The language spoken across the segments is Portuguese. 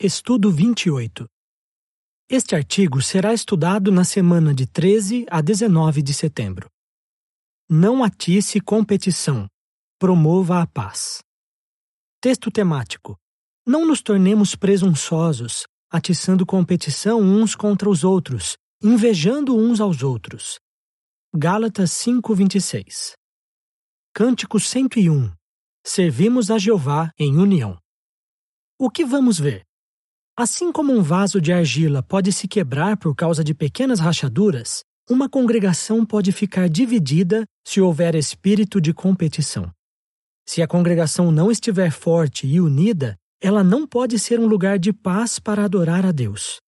Estudo 28. Este artigo será estudado na semana de 13 a 19 de setembro. Não atice competição. Promova a paz. Texto temático. Não nos tornemos presunçosos, atiçando competição uns contra os outros, invejando uns aos outros. Gálatas 5:26. Cântico 101. Servimos a Jeová em união. O que vamos ver? Assim como um vaso de argila pode se quebrar por causa de pequenas rachaduras, uma congregação pode ficar dividida se houver espírito de competição. Se a congregação não estiver forte e unida, ela não pode ser um lugar de paz para adorar a Deus.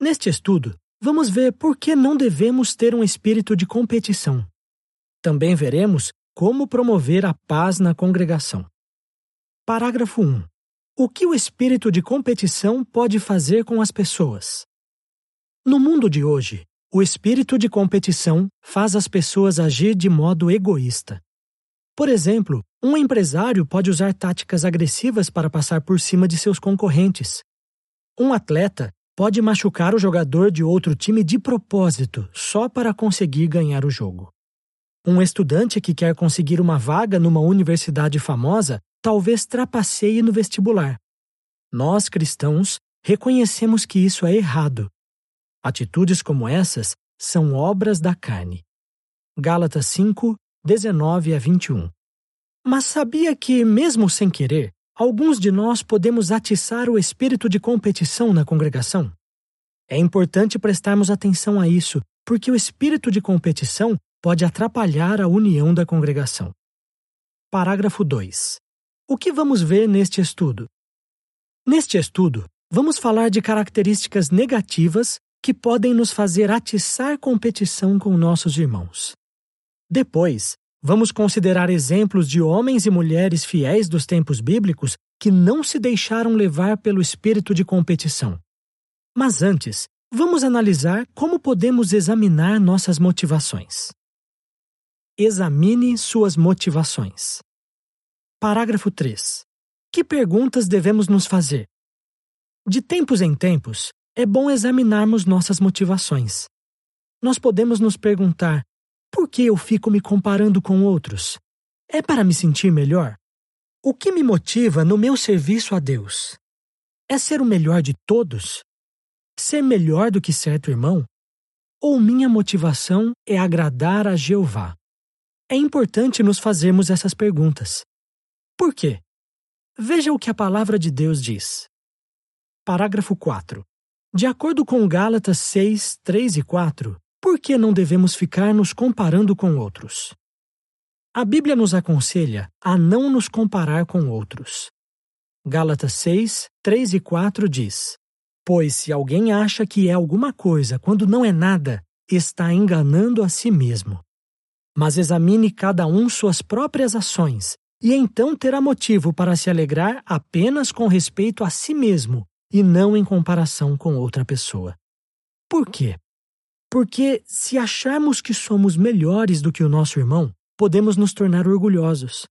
Neste estudo, vamos ver por que não devemos ter um espírito de competição. Também veremos como promover a paz na congregação. Parágrafo 1. O que o espírito de competição pode fazer com as pessoas? No mundo de hoje, o espírito de competição faz as pessoas agir de modo egoísta. Por exemplo, um empresário pode usar táticas agressivas para passar por cima de seus concorrentes. Um atleta pode machucar o jogador de outro time de propósito só para conseguir ganhar o jogo. Um estudante que quer conseguir uma vaga numa universidade famosa talvez trapaceie no vestibular. Nós, cristãos, reconhecemos que isso é errado. Atitudes como essas são obras da carne. Gálatas 5, 19 a 21. Mas sabia que, mesmo sem querer, alguns de nós podemos atiçar o espírito de competição na congregação? É importante prestarmos atenção a isso, porque o espírito de competição pode atrapalhar a união da congregação. Parágrafo 2. O que vamos ver neste estudo? Neste estudo, vamos falar de características negativas que podem nos fazer atiçar competição com nossos irmãos. Depois, vamos considerar exemplos de homens e mulheres fiéis dos tempos bíblicos que não se deixaram levar pelo espírito de competição. Mas antes, vamos analisar como podemos examinar nossas motivações. Examine suas motivações. Parágrafo 3. Que perguntas devemos nos fazer? De tempos em tempos, é bom examinarmos nossas motivações. Nós podemos nos perguntar: por que eu fico me comparando com outros? É para me sentir melhor? O que me motiva no meu serviço a Deus? É ser o melhor de todos? Ser melhor do que certo irmão? Ou minha motivação é agradar a Jeová? É importante nos fazermos essas perguntas. Por quê? Veja o que a palavra de Deus diz. Parágrafo 4. De acordo com Gálatas 6, 3 e 4, por que não devemos ficar nos comparando com outros? A Bíblia nos aconselha a não nos comparar com outros. Gálatas 6, 3 e 4 diz: Pois se alguém acha que é alguma coisa quando não é nada, está enganando a si mesmo. Mas examine cada um suas próprias ações e então terá motivo para se alegrar apenas com respeito a si mesmo e não em comparação com outra pessoa. Por quê? Porque se acharmos que somos melhores do que o nosso irmão, podemos nos tornar orgulhosos.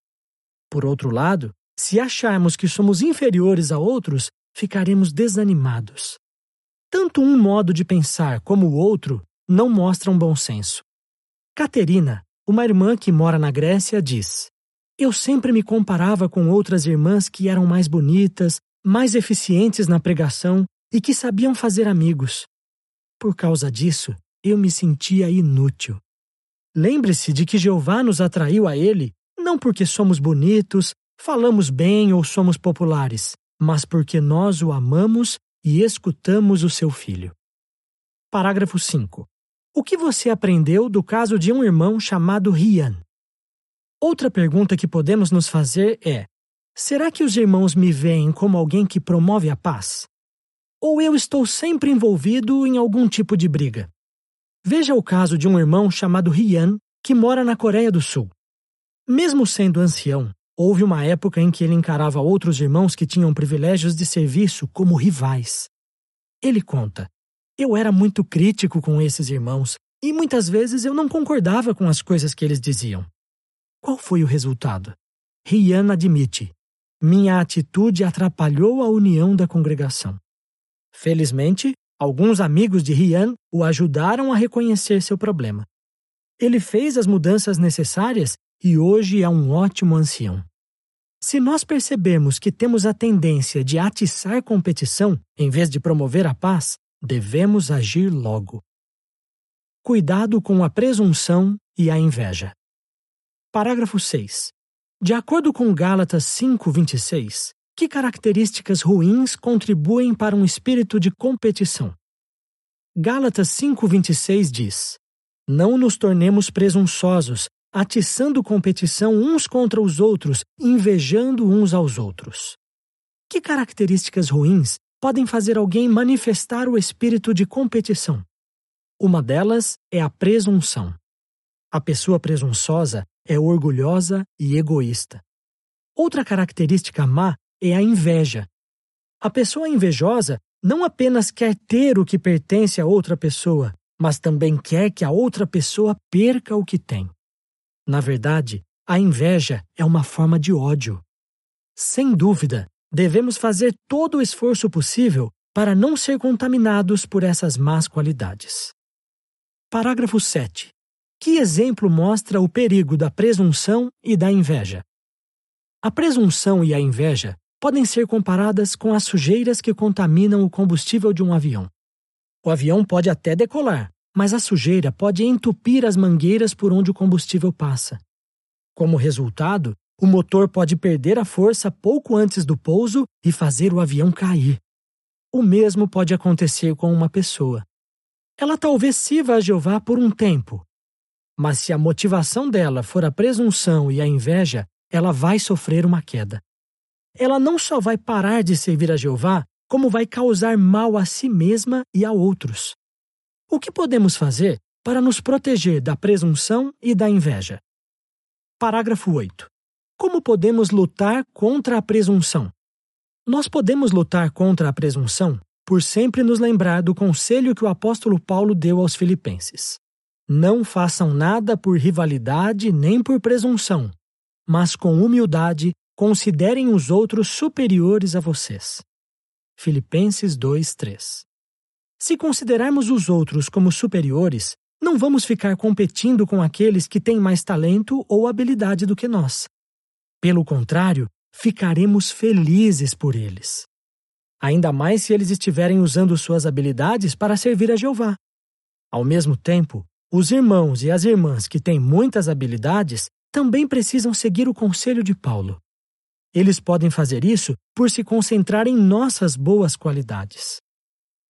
Por outro lado, se acharmos que somos inferiores a outros, ficaremos desanimados. Tanto um modo de pensar como o outro não mostram bom senso. Caterina, uma irmã que mora na Grécia, diz: eu sempre me comparava com outras irmãs que eram mais bonitas, mais eficientes na pregação e que sabiam fazer amigos. Por causa disso, eu me sentia inútil. Lembre-se de que Jeová nos atraiu a Ele não porque somos bonitos, falamos bem ou somos populares, mas porque nós o amamos e escutamos o seu filho. Parágrafo 5. O que você aprendeu do caso de um irmão chamado Rian? Outra pergunta que podemos nos fazer é: será que os irmãos me veem como alguém que promove a paz? Ou eu estou sempre envolvido em algum tipo de briga? Veja o caso de um irmão chamado Rian, que mora na Coreia do Sul. Mesmo sendo ancião, houve uma época em que ele encarava outros irmãos que tinham privilégios de serviço como rivais. Ele conta: Eu era muito crítico com esses irmãos e muitas vezes eu não concordava com as coisas que eles diziam. Qual foi o resultado? Rian admite: minha atitude atrapalhou a união da congregação. Felizmente, alguns amigos de Rian o ajudaram a reconhecer seu problema. Ele fez as mudanças necessárias e hoje é um ótimo ancião. Se nós percebermos que temos a tendência de atiçar competição em vez de promover a paz, devemos agir logo. Cuidado com a presunção e a inveja. Parágrafo 6. De acordo com Gálatas 5:26, que características ruins contribuem para um espírito de competição? Gálatas 5:26 diz: Não nos tornemos presunçosos, atiçando competição uns contra os outros, invejando uns aos outros. Que características ruins podem fazer alguém manifestar o espírito de competição? Uma delas é a presunção. A pessoa presunçosa é orgulhosa e egoísta. Outra característica má é a inveja. A pessoa invejosa não apenas quer ter o que pertence a outra pessoa, mas também quer que a outra pessoa perca o que tem. Na verdade, a inveja é uma forma de ódio. Sem dúvida, devemos fazer todo o esforço possível para não ser contaminados por essas más qualidades. Parágrafo 7. Que exemplo mostra o perigo da presunção e da inveja? A presunção e a inveja podem ser comparadas com as sujeiras que contaminam o combustível de um avião. O avião pode até decolar, mas a sujeira pode entupir as mangueiras por onde o combustível passa. Como resultado, o motor pode perder a força pouco antes do pouso e fazer o avião cair. O mesmo pode acontecer com uma pessoa. Ela talvez sirva a Jeová por um tempo, mas se a motivação dela for a presunção e a inveja, ela vai sofrer uma queda. Ela não só vai parar de servir a Jeová, como vai causar mal a si mesma e a outros. O que podemos fazer para nos proteger da presunção e da inveja? Parágrafo 8. Como podemos lutar contra a presunção? Nós podemos lutar contra a presunção por sempre nos lembrar do conselho que o apóstolo Paulo deu aos Filipenses. Não façam nada por rivalidade nem por presunção, mas com humildade considerem os outros superiores a vocês. Filipenses 2:3 se considerarmos os outros como superiores, não vamos ficar competindo com aqueles que têm mais talento ou habilidade do que nós. Pelo contrário, ficaremos felizes por eles. Ainda mais se eles estiverem usando suas habilidades para servir a Jeová. Ao mesmo tempo, os irmãos e as irmãs que têm muitas habilidades também precisam seguir o conselho de Paulo. Eles podem fazer isso por se concentrar em nossas boas qualidades.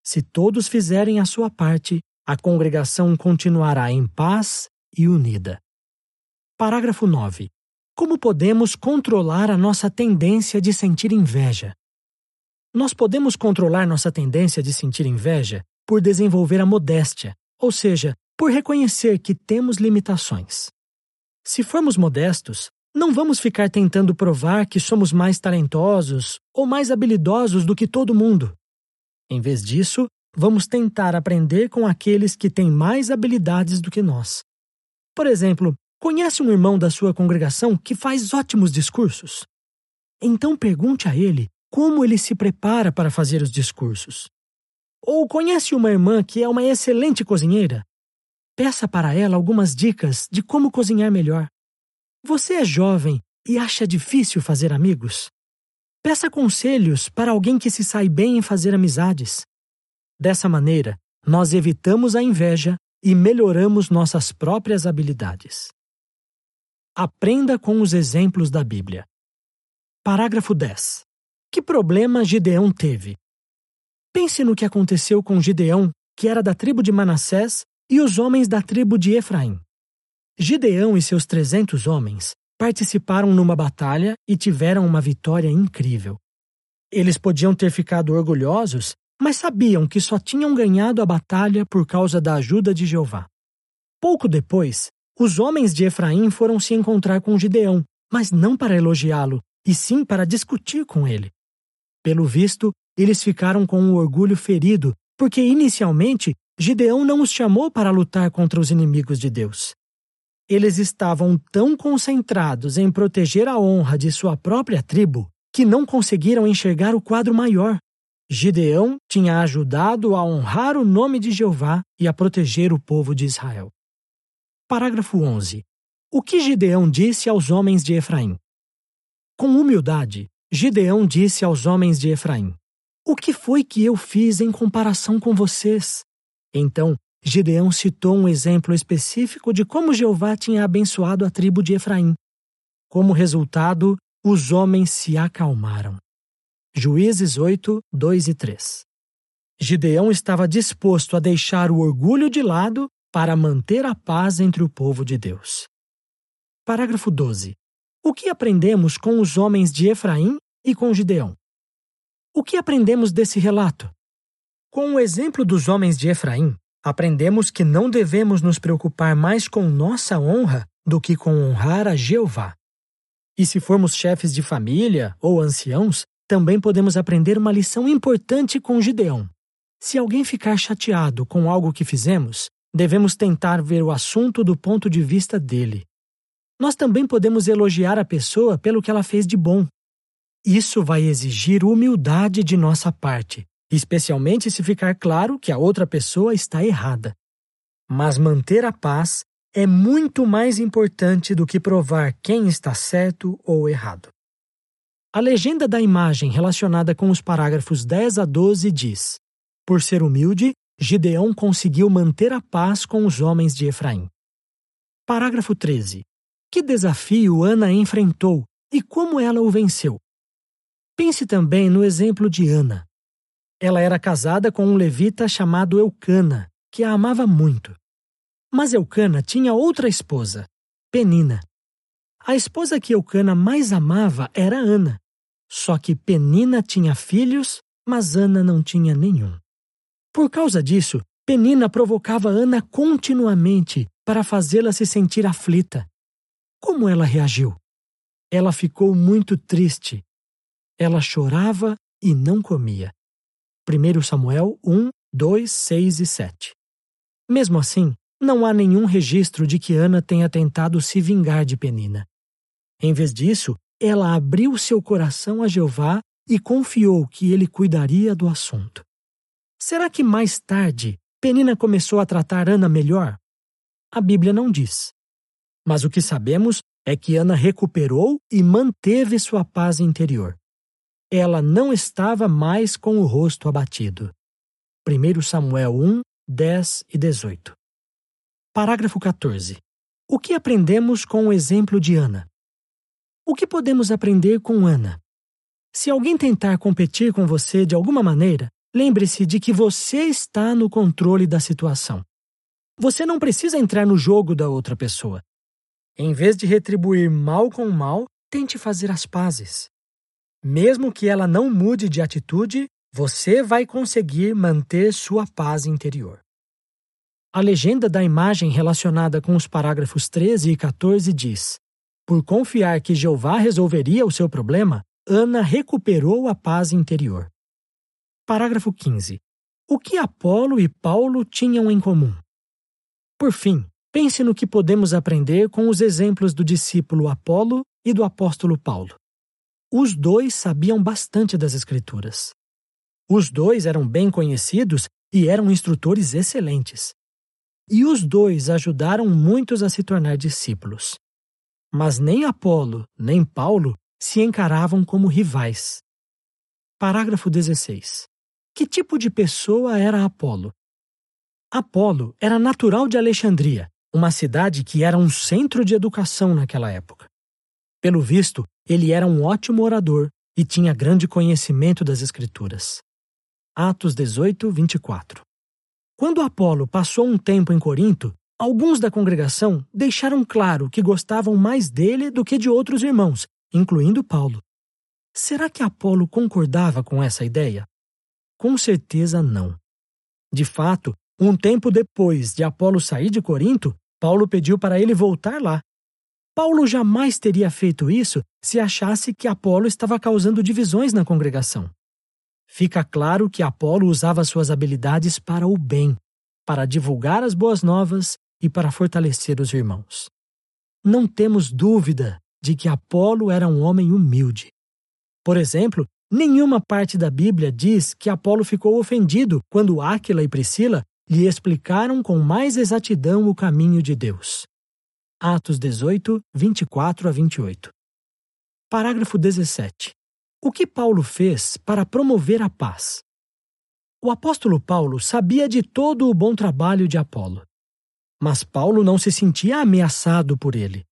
Se todos fizerem a sua parte, a congregação continuará em paz e unida. Parágrafo 9. Como podemos controlar a nossa tendência de sentir inveja? Nós podemos controlar nossa tendência de sentir inveja por desenvolver a modéstia, ou seja, por reconhecer que temos limitações. Se formos modestos, não vamos ficar tentando provar que somos mais talentosos ou mais habilidosos do que todo mundo. Em vez disso, vamos tentar aprender com aqueles que têm mais habilidades do que nós. Por exemplo, conhece um irmão da sua congregação que faz ótimos discursos? Então pergunte a ele como ele se prepara para fazer os discursos. Ou conhece uma irmã que é uma excelente cozinheira? Peça para ela algumas dicas de como cozinhar melhor. Você é jovem e acha difícil fazer amigos? Peça conselhos para alguém que se sai bem em fazer amizades. Dessa maneira, nós evitamos a inveja e melhoramos nossas próprias habilidades. Aprenda com os exemplos da Bíblia. Parágrafo 10. Que problema Gideão teve? Pense no que aconteceu com Gideão, que era da tribo de Manassés, e os homens da tribo de Efraim. Gideão e seus trezentos homens participaram numa batalha e tiveram uma vitória incrível. Eles podiam ter ficado orgulhosos, mas sabiam que só tinham ganhado a batalha por causa da ajuda de Jeová. Pouco depois, os homens de Efraim foram se encontrar com Gideão, mas não para elogiá-lo, e sim para discutir com ele. Pelo visto, eles ficaram com o orgulho ferido, porque inicialmente Gideão não os chamou para lutar contra os inimigos de Deus. Eles estavam tão concentrados em proteger a honra de sua própria tribo que não conseguiram enxergar o quadro maior. Gideão tinha ajudado a honrar o nome de Jeová e a proteger o povo de Israel. Parágrafo 11. O que Gideão disse aos homens de Efraim? Com humildade, Gideão disse aos homens de Efraim: O que foi que eu fiz em comparação com vocês? Então, Gideão citou um exemplo específico de como Jeová tinha abençoado a tribo de Efraim. Como resultado, os homens se acalmaram. Juízes 8, 2 e 3. Gideão estava disposto a deixar o orgulho de lado para manter a paz entre o povo de Deus. Parágrafo 12. O que aprendemos com os homens de Efraim e com Gideão? O que aprendemos desse relato? Com o exemplo dos homens de Efraim, aprendemos que não devemos nos preocupar mais com nossa honra do que com honrar a Jeová. E se formos chefes de família ou anciãos, também podemos aprender uma lição importante com Gideão. Se alguém ficar chateado com algo que fizemos, devemos tentar ver o assunto do ponto de vista dele nós também podemos elogiar a pessoa pelo que ela fez de bom. Isso vai exigir humildade de nossa parte, especialmente se ficar claro que a outra pessoa está errada. Mas manter a paz é muito mais importante do que provar quem está certo ou errado. A legenda da imagem relacionada com os parágrafos 10 a 12 diz: Por ser humilde, Gideão conseguiu manter a paz com os homens de Efraim. Parágrafo 13. Que desafio Ana enfrentou e como ela o venceu? Pense também no exemplo de Ana. Ela era casada com um levita chamado Eucana, que a amava muito. Mas Eucana tinha outra esposa, Penina. A esposa que Eucana mais amava era Ana. Só que Penina tinha filhos, mas Ana não tinha nenhum. Por causa disso, Penina provocava Ana continuamente para fazê-la se sentir aflita. Como ela reagiu? Ela ficou muito triste. Ela chorava e não comia. 1 Samuel 1, 2, 6 e 7. Mesmo assim, não há nenhum registro de que Ana tenha tentado se vingar de Penina. Em vez disso, ela abriu seu coração a Jeová e confiou que ele cuidaria do assunto. Será que mais tarde Penina começou a tratar Ana melhor? A Bíblia não diz. Mas o que sabemos é que Ana recuperou e manteve sua paz interior. Ela não estava mais com o rosto abatido. 1 Samuel 1, 10 e 18. Parágrafo 14. O que aprendemos com o exemplo de Ana? O que podemos aprender com Ana? Se alguém tentar competir com você de alguma maneira, lembre-se de que você está no controle da situação. Você não precisa entrar no jogo da outra pessoa. Em vez de retribuir mal com mal, tente fazer as pazes. Mesmo que ela não mude de atitude, você vai conseguir manter sua paz interior. A legenda da imagem relacionada com os parágrafos 13 e 14 diz: Por confiar que Jeová resolveria o seu problema, Ana recuperou a paz interior. Parágrafo 15. O que Apolo e Paulo tinham em comum? Por fim, Pense no que podemos aprender com os exemplos do discípulo Apolo e do apóstolo Paulo. Os dois sabiam bastante das Escrituras. Os dois eram bem conhecidos e eram instrutores excelentes. E os dois ajudaram muitos a se tornar discípulos. Mas nem Apolo nem Paulo se encaravam como rivais. Parágrafo 16. Que tipo de pessoa era Apolo? Apolo era natural de Alexandria uma cidade que era um centro de educação naquela época. Pelo visto, ele era um ótimo orador e tinha grande conhecimento das Escrituras. Atos 18, 24. Quando Apolo passou um tempo em Corinto, alguns da congregação deixaram claro que gostavam mais dele do que de outros irmãos, incluindo Paulo. Será que Apolo concordava com essa ideia? Com certeza não. De fato, um tempo depois de Apolo sair de Corinto, Paulo pediu para ele voltar lá. Paulo jamais teria feito isso se achasse que Apolo estava causando divisões na congregação. Fica claro que Apolo usava suas habilidades para o bem, para divulgar as boas novas e para fortalecer os irmãos. Não temos dúvida de que Apolo era um homem humilde. Por exemplo, nenhuma parte da Bíblia diz que Apolo ficou ofendido quando Áquila e Priscila lhe explicaram com mais exatidão o caminho de Deus. Atos 18, 24 a 28. Parágrafo 17. O que Paulo fez para promover a paz? O apóstolo Paulo sabia de todo o bom trabalho de Apolo. Mas Paulo não se sentia ameaçado por ele.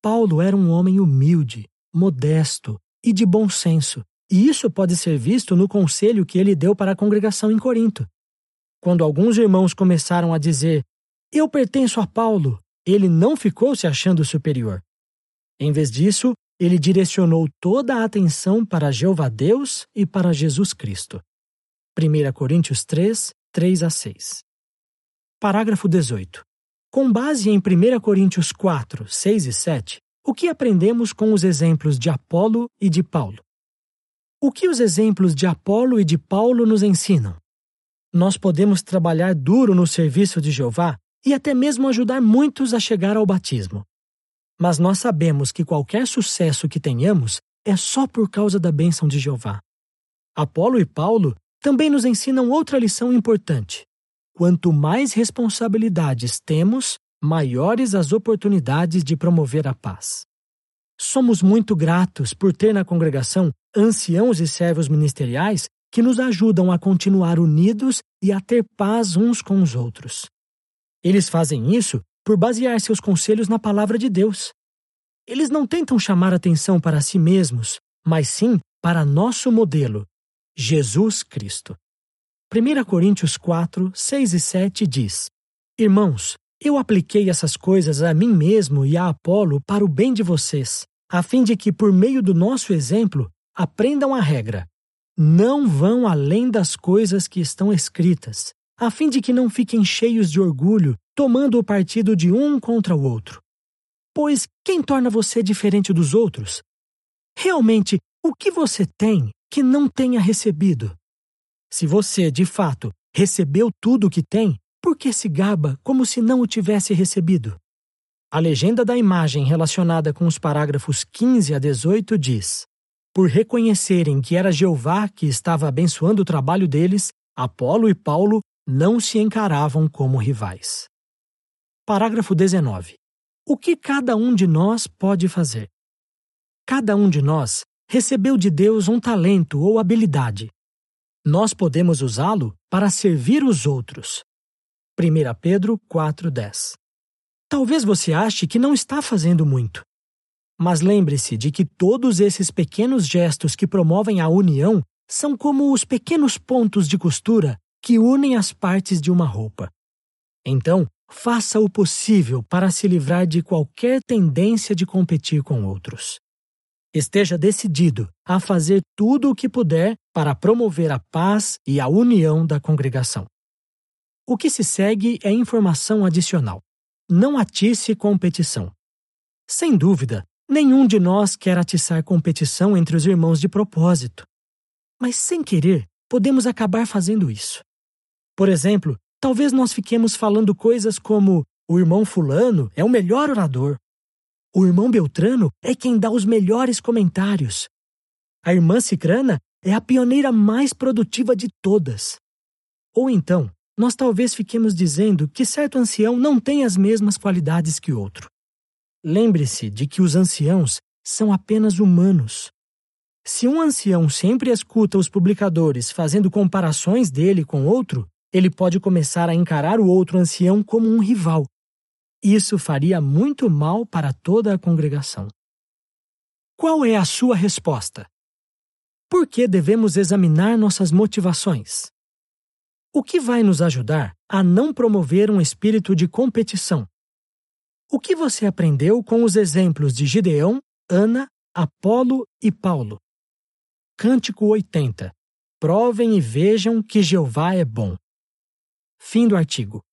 Paulo era um homem humilde, modesto e de bom senso, e isso pode ser visto no conselho que ele deu para a congregação em Corinto. Quando alguns irmãos começaram a dizer: Eu pertenço a Paulo, ele não ficou se achando superior. Em vez disso, ele direcionou toda a atenção para Jeová Deus e para Jesus Cristo. 1 Coríntios 3, 3 a 6. Parágrafo 18. Com base em 1 Coríntios 4, 6 e 7, o que aprendemos com os exemplos de Apolo e de Paulo? O que os exemplos de Apolo e de Paulo nos ensinam? Nós podemos trabalhar duro no serviço de Jeová e até mesmo ajudar muitos a chegar ao batismo. Mas nós sabemos que qualquer sucesso que tenhamos é só por causa da bênção de Jeová. Apolo e Paulo também nos ensinam outra lição importante. Quanto mais responsabilidades temos, maiores as oportunidades de promover a paz. Somos muito gratos por ter na congregação anciãos e servos ministeriais que nos ajudam a continuar unidos e a ter paz uns com os outros. Eles fazem isso por basear seus conselhos na palavra de Deus. Eles não tentam chamar atenção para si mesmos, mas sim para nosso modelo, Jesus Cristo. 1 Coríntios 4, 6 e 7 diz: Irmãos, eu apliquei essas coisas a mim mesmo e a Apolo para o bem de vocês, a fim de que, por meio do nosso exemplo, aprendam a regra. Não vão além das coisas que estão escritas, a fim de que não fiquem cheios de orgulho, tomando o partido de um contra o outro. Pois quem torna você diferente dos outros? Realmente, o que você tem que não tenha recebido? Se você, de fato, recebeu tudo o que tem, por que se gaba como se não o tivesse recebido? A legenda da imagem relacionada com os parágrafos 15 a 18 diz: Por reconhecerem que era Jeová que estava abençoando o trabalho deles, Apolo e Paulo não se encaravam como rivais. Parágrafo 19. O que cada um de nós pode fazer? Cada um de nós recebeu de Deus um talento ou habilidade nós podemos usá-lo para servir os outros. 1 Pedro 4,10 Talvez você ache que não está fazendo muito. Mas lembre-se de que todos esses pequenos gestos que promovem a união são como os pequenos pontos de costura que unem as partes de uma roupa. Então, faça o possível para se livrar de qualquer tendência de competir com outros. Esteja decidido a fazer tudo o que puder para promover a paz e a união da congregação. O que se segue é informação adicional. Não atice competição. Sem dúvida, nenhum de nós quer atiçar competição entre os irmãos de propósito. Mas sem querer, podemos acabar fazendo isso. Por exemplo, talvez nós fiquemos falando coisas como: o irmão Fulano é o melhor orador, o irmão Beltrano é quem dá os melhores comentários. A irmã Cicrana é a pioneira mais produtiva de todas. Ou então, nós talvez fiquemos dizendo que certo ancião não tem as mesmas qualidades que outro. Lembre-se de que os anciãos são apenas humanos. Se um ancião sempre escuta os publicadores fazendo comparações dele com outro, ele pode começar a encarar o outro ancião como um rival isso faria muito mal para toda a congregação. Qual é a sua resposta? Por que devemos examinar nossas motivações? O que vai nos ajudar a não promover um espírito de competição? O que você aprendeu com os exemplos de Gideão, Ana, Apolo e Paulo? Cântico 80. Provem e vejam que Jeová é bom. Fim do artigo.